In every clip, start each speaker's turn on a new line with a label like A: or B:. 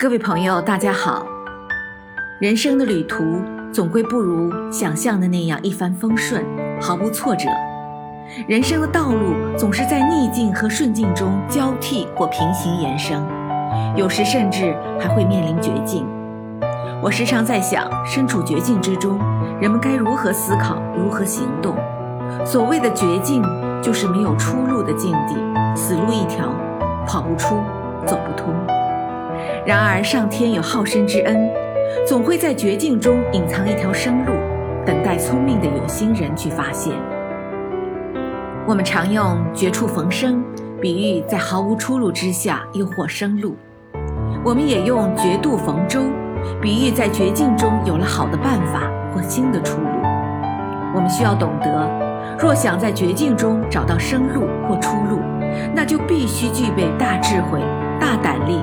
A: 各位朋友，大家好。人生的旅途总归不如想象的那样一帆风顺，毫无挫折。人生的道路总是在逆境和顺境中交替或平行延伸，有时甚至还会面临绝境。我时常在想，身处绝境之中，人们该如何思考，如何行动？所谓的绝境，就是没有出路的境地，死路一条，跑不出，走不通。然而，上天有好生之恩，总会在绝境中隐藏一条生路，等待聪明的有心人去发现。我们常用“绝处逢生”比喻在毫无出路之下又获生路，我们也用“绝渡逢舟”比喻在绝境中有了好的办法或新的出路。我们需要懂得，若想在绝境中找到生路或出路，那就必须具备大智慧、大胆力。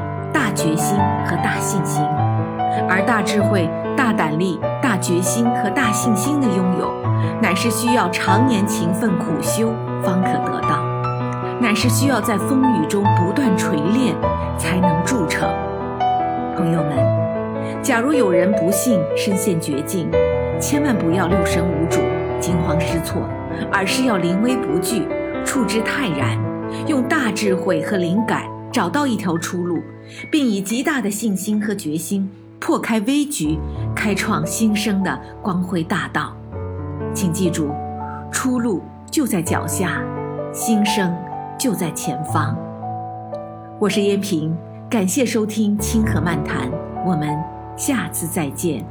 A: 决心和大信心，而大智慧、大胆力、大决心和大信心的拥有，乃是需要常年勤奋苦修方可得到，乃是需要在风雨中不断锤炼才能铸成。朋友们，假如有人不幸身陷绝境，千万不要六神无主、惊慌失措，而是要临危不惧、处之泰然，用大智慧和灵感。找到一条出路，并以极大的信心和决心破开危局，开创新生的光辉大道。请记住，出路就在脚下，新生就在前方。我是燕平，感谢收听《清河漫谈》，我们下次再见。